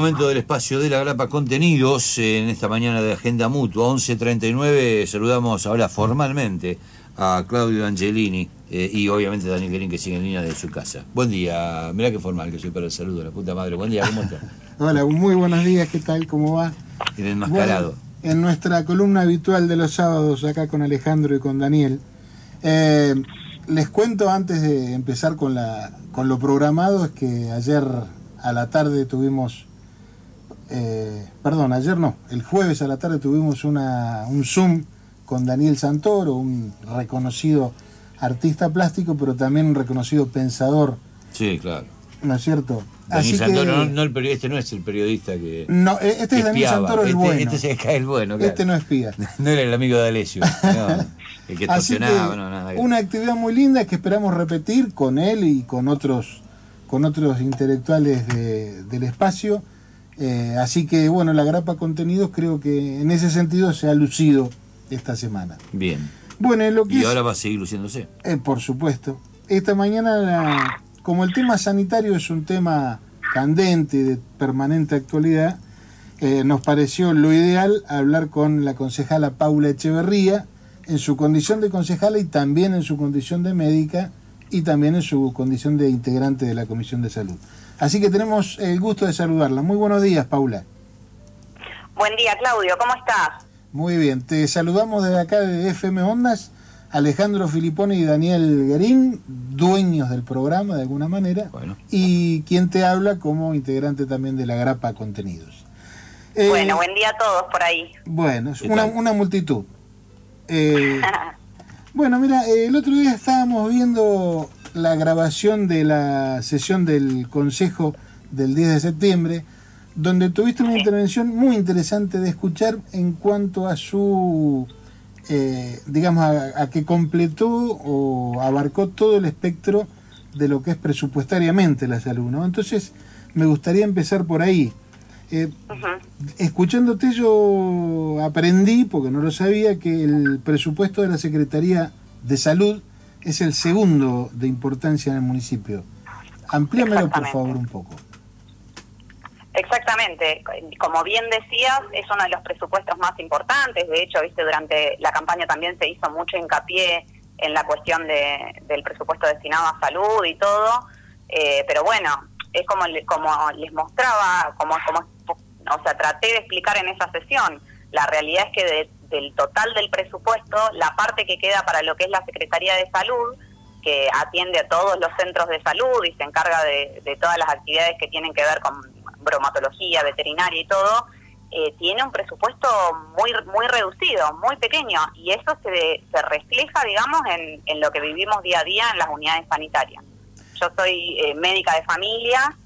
Momento del espacio de la grapa contenidos en esta mañana de Agenda Mutua, 11.39. Saludamos ahora formalmente a Claudio Angelini eh, y obviamente a Daniel Guerín que sigue en línea de su casa. Buen día, mirá qué formal que soy para el saludo, la puta madre. Buen día, ¿cómo estás? Hola, muy buenos días, ¿qué tal? ¿Cómo va? El enmascarado. Bueno, en nuestra columna habitual de los sábados, acá con Alejandro y con Daniel, eh, les cuento antes de empezar con, la, con lo programado, es que ayer a la tarde tuvimos, eh, perdón, ayer no, el jueves a la tarde tuvimos una, un Zoom con Daniel Santoro, un reconocido artista plástico, pero también un reconocido pensador. Sí, claro. ¿No es cierto? Daniel Santoro, no, no el este no es el periodista que. No, e-, este es Daniel Santoro el este, bueno. Este cae el bueno, claro. Este no espía. no era el amigo de Alessio. No, el que estacionaba, no, nada. Una actividad muy linda que esperamos repetir con él y con otros con otros intelectuales del espacio. Eh, así que, bueno, la grapa contenidos creo que en ese sentido se ha lucido esta semana. Bien. Bueno, lo que y ahora va a seguir luciéndose. Eh, por supuesto. Esta mañana, como el tema sanitario es un tema candente, de permanente actualidad, eh, nos pareció lo ideal hablar con la concejala Paula Echeverría en su condición de concejala y también en su condición de médica y también en su condición de integrante de la Comisión de Salud. Así que tenemos el gusto de saludarla. Muy buenos días, Paula. Buen día, Claudio. ¿Cómo estás? Muy bien. Te saludamos desde acá de FM Ondas, Alejandro Filipone y Daniel Guerín, dueños del programa de alguna manera, bueno. y quien te habla como integrante también de la Grapa Contenidos. Eh, bueno, buen día a todos por ahí. Bueno, es una, una multitud. Eh, Bueno, mira, el otro día estábamos viendo la grabación de la sesión del Consejo del 10 de septiembre, donde tuviste una intervención muy interesante de escuchar en cuanto a su, eh, digamos, a, a, que completó o abarcó todo el espectro de lo que es presupuestariamente la salud, ¿no? Entonces, me gustaría empezar por ahí. Eh, uh -huh. Escuchándote yo aprendí, porque no lo sabía, que el presupuesto de la Secretaría de Salud es el segundo de importancia en el municipio. Amplíamelo, por favor, un poco. Exactamente. Como bien decías, es uno de los presupuestos más importantes. De hecho, viste, durante la campaña también se hizo mucho hincapié en la cuestión de, del presupuesto destinado a salud y todo. Eh, pero bueno, es como, como les mostraba, como, como, o sea, traté de explicar en esa sesión. La realidad es que de, del total del presupuesto, la parte que queda para lo que es la Secretaría de Salud, que atiende a todos los centros de salud y se encarga de, todas las actividades que tienen que ver con bromatología, veterinaria y todo, eh, tiene un presupuesto muy muy reducido, muy pequeño, y eso se, se refleja, digamos, en, en lo que vivimos día a día en las unidades sanitarias. Yo soy eh, médica de familia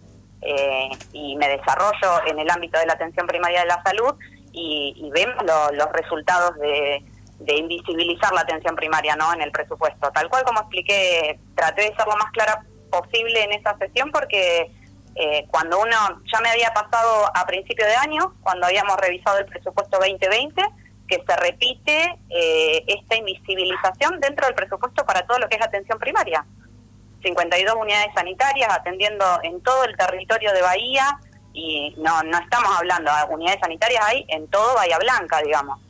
eh, y me desarrollo en el ámbito de la atención primaria de la salud y, y vemos lo, los resultados de, invisibilizar la atención primaria no en el presupuesto. Tal cual como expliqué, traté de ser lo más clara posible en esa sesión porque eh, cuando uno, ya me había pasado a principio de año, cuando habíamos revisado el presupuesto 2020, que se repite eh, esta invisibilización dentro del presupuesto para todo lo que es atención primaria. 52 unidades sanitarias atendiendo en todo el territorio de Bahía y no no estamos hablando de unidades sanitarias hay en todo Bahía Blanca, digamos.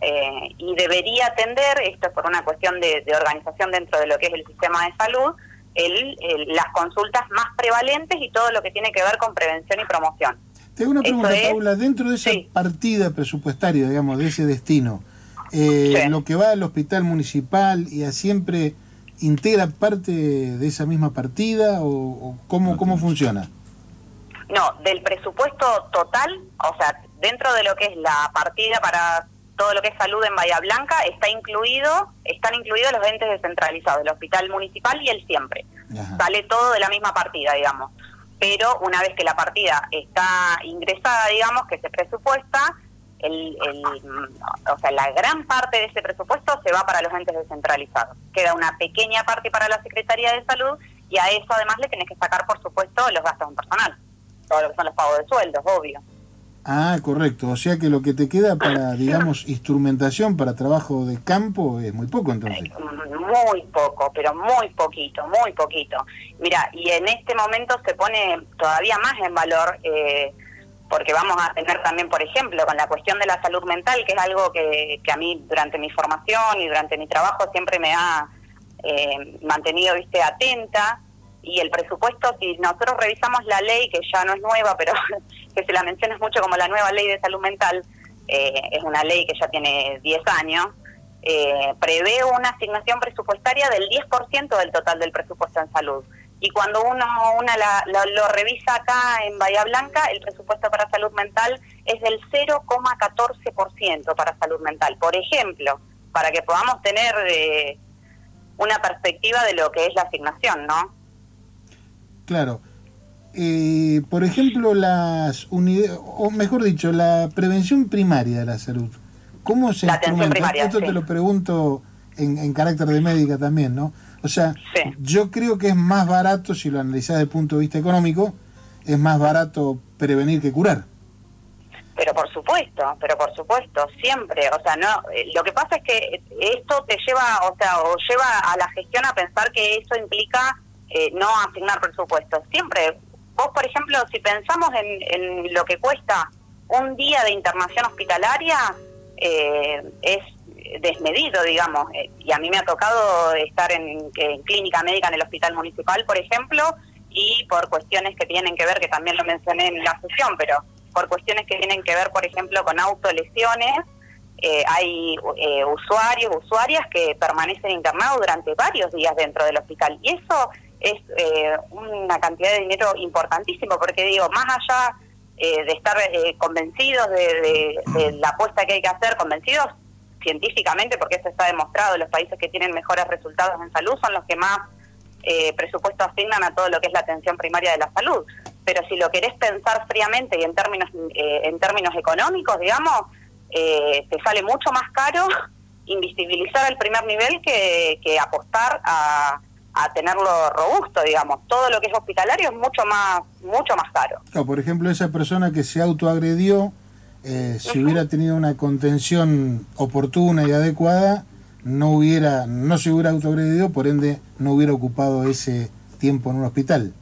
Eh, y debería atender, esto es por una cuestión de, de, organización dentro de lo que es el sistema de salud, el, el, las consultas más prevalentes y todo lo que tiene que ver con prevención y promoción. Te hago una pregunta, es, Paula, dentro de esa sí. partida presupuestaria, digamos, de ese destino, eh, sí. lo que va al hospital municipal y a siempre integra parte de esa misma partida o, o cómo, cómo funciona? No, del presupuesto total, o sea, dentro de lo que es la partida para todo lo que es salud en Bahía Blanca está incluido, están incluidos los entes descentralizados, el hospital municipal y el siempre. Ajá. Sale todo de la misma partida, digamos. Pero una vez que la partida está ingresada, digamos, que se presupuesta, el, el, o sea, la gran parte de ese presupuesto se va para los entes descentralizados. Queda una pequeña parte para la Secretaría de Salud y a eso además le tenés que sacar, por supuesto, los gastos en personal. Todo lo que son los pagos de sueldos, obvio. Ah, correcto. O sea que lo que te queda para, digamos, instrumentación para trabajo de campo es muy poco, entonces. muy poco, pero muy poquito, muy poquito. Mira, y en este momento se pone todavía más en valor, eh, porque vamos a tener también, por ejemplo, con la cuestión de la salud mental, que es algo que, que a mí durante mi formación y durante mi trabajo siempre me ha eh, mantenido, viste, atenta. Y el presupuesto, si nosotros revisamos la ley, que ya no es nueva, pero que se la menciona mucho como la nueva ley de salud mental, eh, es una ley que ya tiene 10 años, eh, prevé una asignación presupuestaria del 10% del total del presupuesto en salud. Y cuando uno una lo revisa acá en Bahía Blanca, el presupuesto para salud mental es del 0,14% para salud mental. Por ejemplo, para que podamos tener eh, una perspectiva de lo que es la asignación, ¿no? Claro. Eh, por ejemplo, las unidades, o mejor dicho, la prevención primaria de la salud. ¿Cómo se La atención primaria, Esto sí. te lo pregunto en, en carácter de médica también, ¿no? O sea, Sí. yo creo que es más barato, si lo analizás desde el punto de vista económico, es más barato prevenir que curar. Pero por supuesto, pero por supuesto, siempre, o sea, no, eh, lo que pasa es que esto te lleva, o sea, o lleva a la gestión a pensar que eso implica eh, no asignar presupuestos. Siempre, vos por ejemplo, si pensamos en, en lo que cuesta un día de internación hospitalaria, eh, es desmedido, digamos, eh, y a mí me ha tocado estar en, en clínica médica en el hospital municipal, por ejemplo, y por cuestiones que tienen que ver, que también lo mencioné en la sesión, pero por cuestiones que tienen que ver, por ejemplo, con autolesiones, eh, hay eh, usuarios, usuarias que permanecen internados durante varios días dentro del hospital. Y eso es eh, una cantidad de dinero importantísimo, porque digo, más allá eh, de estar eh, convencidos de, de- la apuesta que hay que hacer, convencidos científicamente, porque eso está demostrado, los países que tienen mejores resultados en salud son los que más eh, presupuesto asignan a todo lo que es la atención primaria de la salud. Pero si lo querés pensar fríamente y en términos eh, en términos económicos, digamos, eh, te sale mucho más caro invisibilizar el primer nivel que, que apostar a, a tenerlo robusto, digamos. Todo lo que es hospitalario es mucho más mucho más caro. Claro, por ejemplo, esa persona que se autoagredió, eh, si hubiera tenido una contención oportuna y adecuada, no hubiera, no se hubiera autoagredido, por ende no hubiera ocupado ese tiempo en un hospital.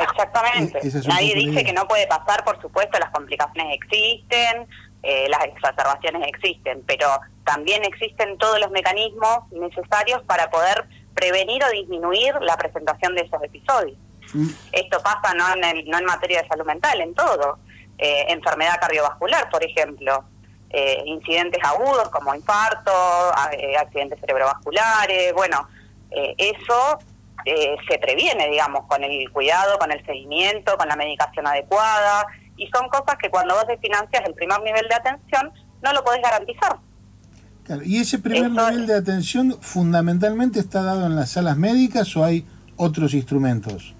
Exactamente. E- es Nadie dice que no puede pasar, por supuesto, las complicaciones existen, eh, las exacerbaciones existen, pero también existen todos los mecanismos necesarios para poder prevenir o disminuir la presentación de esos episodios. Mm, Esto pasa no en, el- no en materia de salud mental, en todo. Eh, enfermedad cardiovascular, por ejemplo. Eh, incidentes agudos como infarto, eh, accidentes cerebrovasculares. Bueno, eso eh, se previene, digamos, con el cuidado, con el seguimiento, con la medicación adecuada. Y son cosas que cuando vos desfinancias el primer nivel de atención, no lo podés garantizar. Claro. ¿Y ese primer Eso- nivel de atención fundamentalmente está dado en las salas médicas o hay otros instrumentos?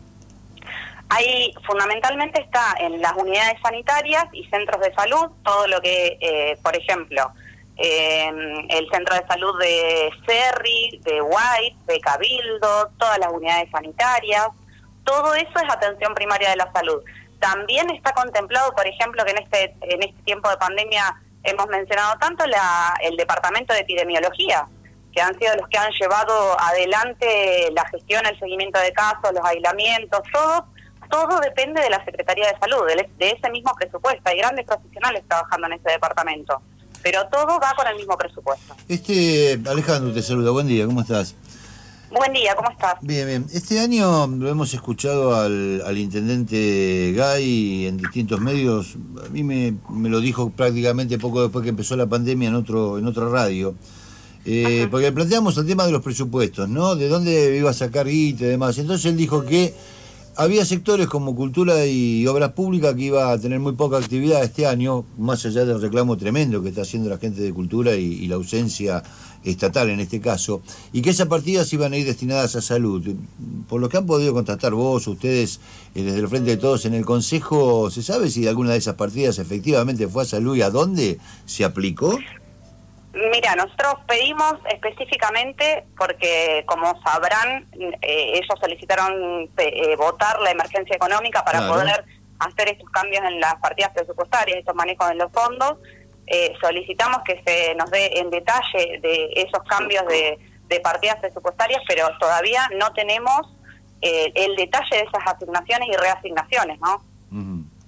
Ahí fundamentalmente está en las unidades sanitarias y centros de salud, todo lo que, eh, por ejemplo, eh, el centro de salud de Cerri, de White, de Cabildo, todas las unidades sanitarias, todo eso es atención primaria de la salud. También está contemplado, por ejemplo, que en este, en este tiempo de pandemia hemos mencionado tanto la, el departamento de epidemiología, que han sido los que han llevado adelante la gestión, el seguimiento de casos, los aislamientos, todo, todo depende de la Secretaría de Salud, de, de ese mismo presupuesto. Hay grandes profesionales trabajando en ese departamento, pero todo va con el mismo presupuesto. Este, Alejandro te saluda, buen día, ¿cómo estás? Buen día, ¿cómo estás? Bien, bien. Este año lo hemos escuchado al, al intendente Gay en distintos medios. A mí me, me lo dijo prácticamente poco después que empezó la pandemia en otro en otra radio. Eh, porque planteamos el tema de los presupuestos, ¿no? De dónde iba a sacar guita y demás. Entonces él dijo que había sectores como cultura y obras públicas que iba a tener muy poca actividad este año, más allá del reclamo tremendo que está haciendo la gente de cultura y, y la ausencia estatal en este caso, y que esas partidas iban a ir destinadas a salud. Por lo que han podido constatar vos, ustedes, eh, desde el Frente de Todos en el Consejo, ¿se sabe si alguna de esas partidas efectivamente fue a salud y a dónde se aplicó? Mira, nosotros pedimos específicamente porque, como sabrán, eh, ellos solicitaron eh, votar la emergencia económica para Claro. poder hacer estos cambios en las partidas presupuestarias, estos manejos en los fondos. Eh, solicitamos que se nos dé en detalle de esos cambios de, de partidas presupuestarias, pero todavía no tenemos eh, el detalle de esas asignaciones y reasignaciones, ¿no?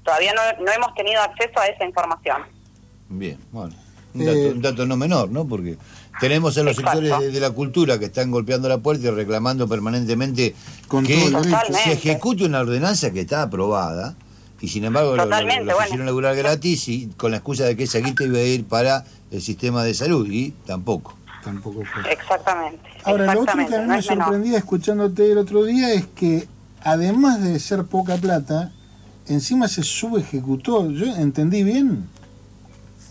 Todavía no, no hemos tenido acceso a esa información. Bien, bueno. Un dato, un dato no menor, ¿no? Porque tenemos a los Exacto. sectores de, de la cultura que están golpeando la puerta y reclamando permanentemente Con que se ejecute una ordenanza que está aprobada y sin embargo lo, lo- Totalmente, lo bueno. hicieron laburar gratis y con la excusa de que esa guita iba a ir para el sistema de salud y tampoco. Tampoco fue. Exactamente. Ahora, lo otro que a mí no me es menor. sorprendía escuchándote el otro día es que, además de ser poca plata, encima se subejecutó. ¿Yo entendí bien?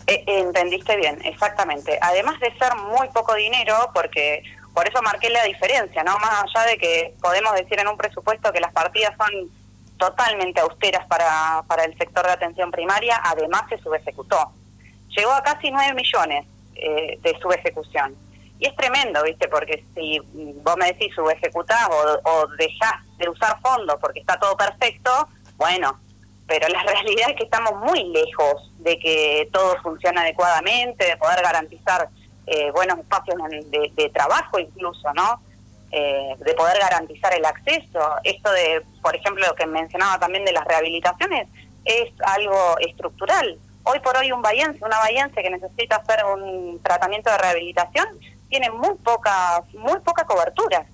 Eh, entendiste bien, exactamente. Además de ser muy poco dinero, porque por eso marqué la diferencia, ¿no? Más allá de que podemos decir en un presupuesto que las partidas son totalmente austeras para, para el sector de atención primaria, además se subejecutó. Llegó a casi 9 millones eh, de subejecución. Y es tremendo, ¿viste? Porque si vos me decís subejecutás o, o dejás de usar fondos porque está todo perfecto, bueno, pero la realidad es que estamos muy lejos de que todo funcione adecuadamente, de poder garantizar eh, buenos espacios de, de trabajo incluso, ¿no? Eh, de poder garantizar el acceso. Esto de, por ejemplo, lo que mencionaba también de las rehabilitaciones, es algo estructural. Hoy por hoy un bahiense, una bahiense que necesita hacer un tratamiento de rehabilitación, tiene muy poca, muy poca cobertura.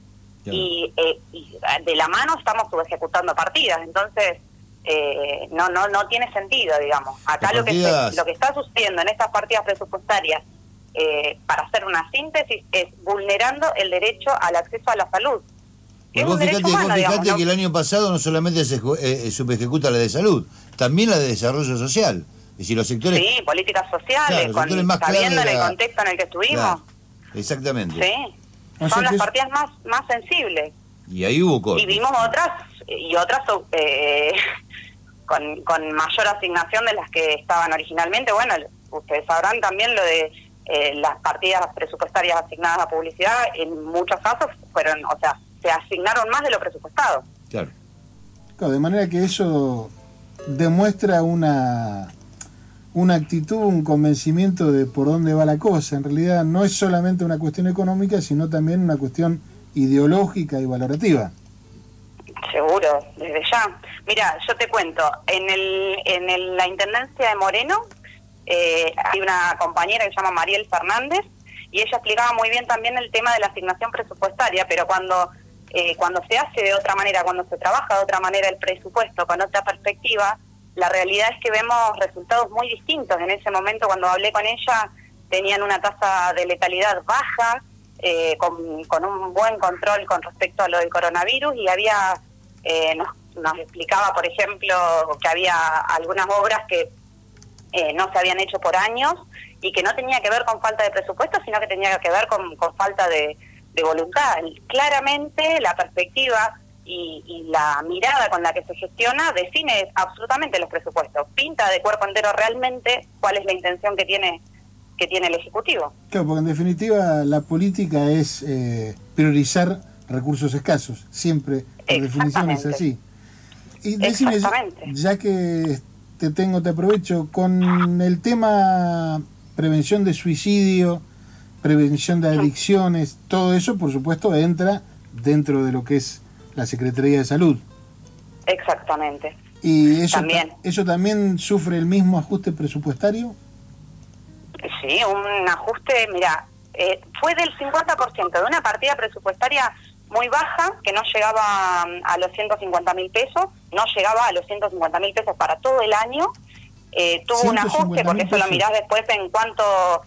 Claro. Y, eh, y de la mano estamos subejecutando partidas, entonces eh, no no no tiene sentido, digamos. Acá lo que se- lo que está sucediendo en estas partidas presupuestarias, eh, para hacer una síntesis, es vulnerando el derecho al acceso a la salud. Pues vos fijate, derecho humano, vos fijate digamos, ¿no? que el año pasado no solamente se eh, eh, subejecuta la de salud, también la de desarrollo social. Es decir, los sectores... Sí, políticas sociales, Claro, los con, sectores más clave sabiendo en el contexto en el que estuvimos. Claro, exactamente. Sí, O sea son las es- partidas más, más sensibles. Y ahí hubo cortes. Y vimos otras, y otras eh, con, con mayor asignación de las que estaban originalmente. Bueno, ustedes sabrán también lo de eh, las partidas presupuestarias asignadas a publicidad, en muchos casos fueron, o sea, se asignaron más de lo presupuestado. Claro. Claro, de manera que eso demuestra una, una actitud, un convencimiento de por dónde va la cosa. En realidad no es solamente una cuestión económica, sino también una cuestión ideológica y valorativa. Seguro, desde ya. Mira, yo te cuento, en, el, en el- la Intendencia de Moreno eh, hay una compañera que se llama Mariel Fernández y ella explicaba muy bien también el tema de la asignación presupuestaria, pero cuando, eh, cuando se hace de otra manera, cuando se trabaja de otra manera el presupuesto con otra perspectiva, la realidad es que vemos resultados muy distintos. En ese momento cuando hablé con ella tenían una tasa de letalidad baja, eh, con, un buen control con respecto a lo del coronavirus y había eh, nos, nos explicaba, por ejemplo, que había algunas obras que eh, no se habían hecho por años y que no tenía que ver con falta de presupuesto, sino que tenía que ver con, con falta de, de voluntad. Claramente la perspectiva y, y la mirada con la que se gestiona define absolutamente los presupuestos, pinta de cuerpo entero realmente cuál es la intención que tiene que tiene el Ejecutivo. Claro, porque en definitiva la política es eh, priorizar recursos escasos, siempre por definición es así. Y decime, ya que te tengo, te aprovecho, con el tema prevención de suicidio, prevención de adicciones, todo eso por supuesto entra dentro de lo que es la Secretaría de Salud. Exactamente. ¿Y eso, También. ta- eso también sufre el mismo ajuste presupuestario? Sí, un ajuste, mira, eh, fue del 50% de una partida presupuestaria muy baja, que no llegaba a los 150 mil pesos, no llegaba a los 150 mil pesos para todo el año, eh, tuvo un 150.000 ajuste, porque eso lo mirás después en cuanto,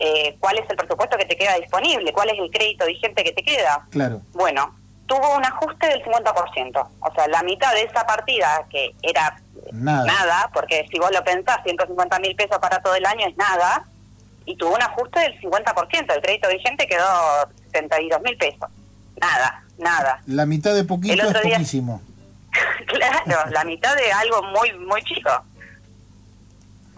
eh, cuál es el presupuesto que te queda disponible, cuál es el crédito vigente que te queda. Claro. Bueno, tuvo un ajuste del 50%, o sea, la mitad de esa partida, que era Nada. nada, porque si vos lo pensás, 150 mil pesos para todo el año es nada, y tuvo un ajuste del 50%, el crédito vigente quedó 72 mil pesos. Nada, nada. La mitad de poquito El es día- poquísimo. claro, la mitad de algo muy, muy chico.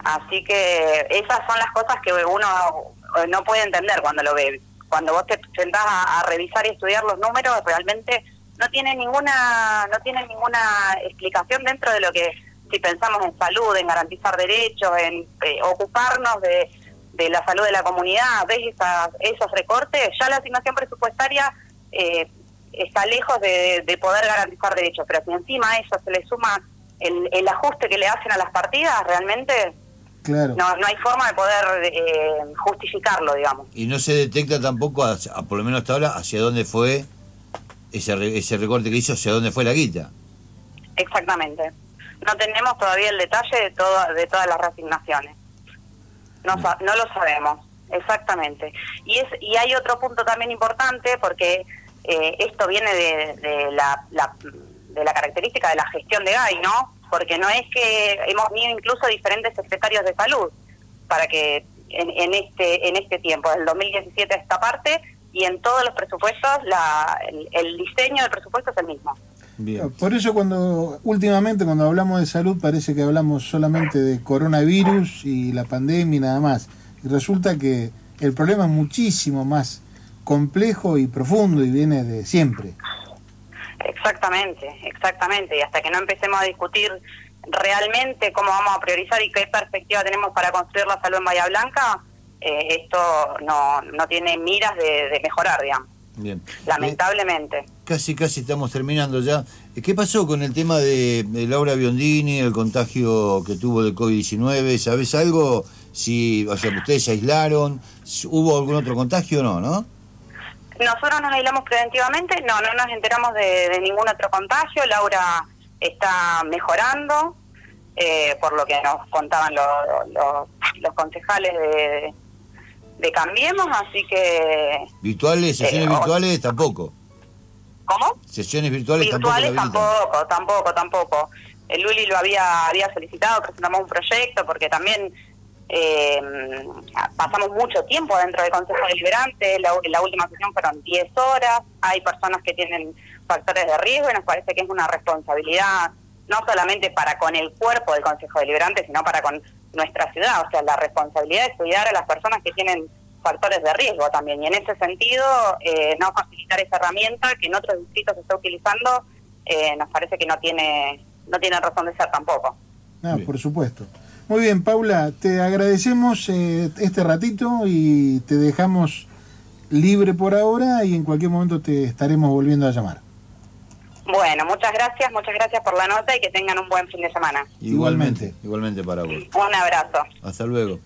Así que esas son las cosas que uno eh, no puede entender cuando lo ve. Cuando vos te sentás a, a revisar y estudiar los números, realmente no tiene ninguna no tiene ninguna explicación dentro de lo que si pensamos en salud, en garantizar derechos, en eh, ocuparnos de, de la salud de la comunidad, ves esas, esos recortes, ya la asignación presupuestaria eh, está lejos de, de, poder garantizar derechos, pero si encima a eso se le suma el, el ajuste que le hacen a las partidas, realmente Claro. no, no hay forma de poder eh, justificarlo, digamos. Y no se detecta tampoco, hacia- a- por lo menos hasta ahora, hacia dónde fue ese, ese recorte que hizo, hacia dónde fue la guita. Exactamente. No tenemos todavía el detalle de, todo, de todas las reasignaciones. No, sa- no lo sabemos, exactamente. Y, es, y hay otro punto también importante porque eh, esto viene de, de la, la- de la característica de la gestión de GAI, ¿no? Porque no es que hemos tenido incluso diferentes secretarios de salud para que en, en este en este tiempo, del 2017 a esta parte, y en todos los presupuestos la, el, el diseño del presupuesto es el mismo. Bien. Por eso cuando últimamente cuando hablamos de salud parece que hablamos solamente de coronavirus y la pandemia y nada más. Y resulta que el problema es muchísimo más complejo y profundo y viene de siempre. Exactamente, exactamente. Y hasta que no empecemos a discutir realmente cómo vamos a priorizar y qué perspectiva tenemos para construir la salud en Bahía Blanca, eh, esto no, no tiene miras de, de mejorar, digamos, Bien. lamentablemente. Eh, casi, casi estamos terminando ya. Eh, ¿Qué pasó con el tema de, de Laura Biondini, el contagio que tuvo de COVID-19? ¿Sabes algo? Si, o sea, ustedes se aislaron, ¿hubo algún otro contagio o no, no? Nosotros nos aislamos preventivamente, no, no nos enteramos de, de ningún otro contagio. Laura está mejorando, eh, por lo que nos contaban los, los, los concejales de, de Cambiemos, así que... Virtuales, sesiones Eh, virtuales tampoco. ¿Cómo? Sesiones virtuales, virtuales tampoco. tampoco, tampoco, tampoco. El Luli lo había había solicitado, presentamos un proyecto porque también eh, pasamos mucho tiempo dentro del Consejo Deliberante, la, la última sesión fueron 10 horas, hay personas que tienen factores de riesgo y nos parece que es una responsabilidad no solamente para con el cuerpo del Consejo Deliberante, sino para con nuestra ciudad, o sea, la responsabilidad de cuidar a las personas que tienen factores de riesgo también. Y en ese sentido, eh, no facilitar esa herramienta que en otros distritos se está utilizando, eh, nos parece que no tiene no tiene razón de ser tampoco. Ah, por supuesto. Muy bien, Paula, te agradecemos eh, este ratito y te dejamos libre por ahora y en cualquier momento te estaremos volviendo a llamar. Bueno, muchas gracias, muchas gracias por la nota y que tengan un buen fin de semana. Igualmente, Igualmente. igualmente para vos. Un abrazo. Hasta luego.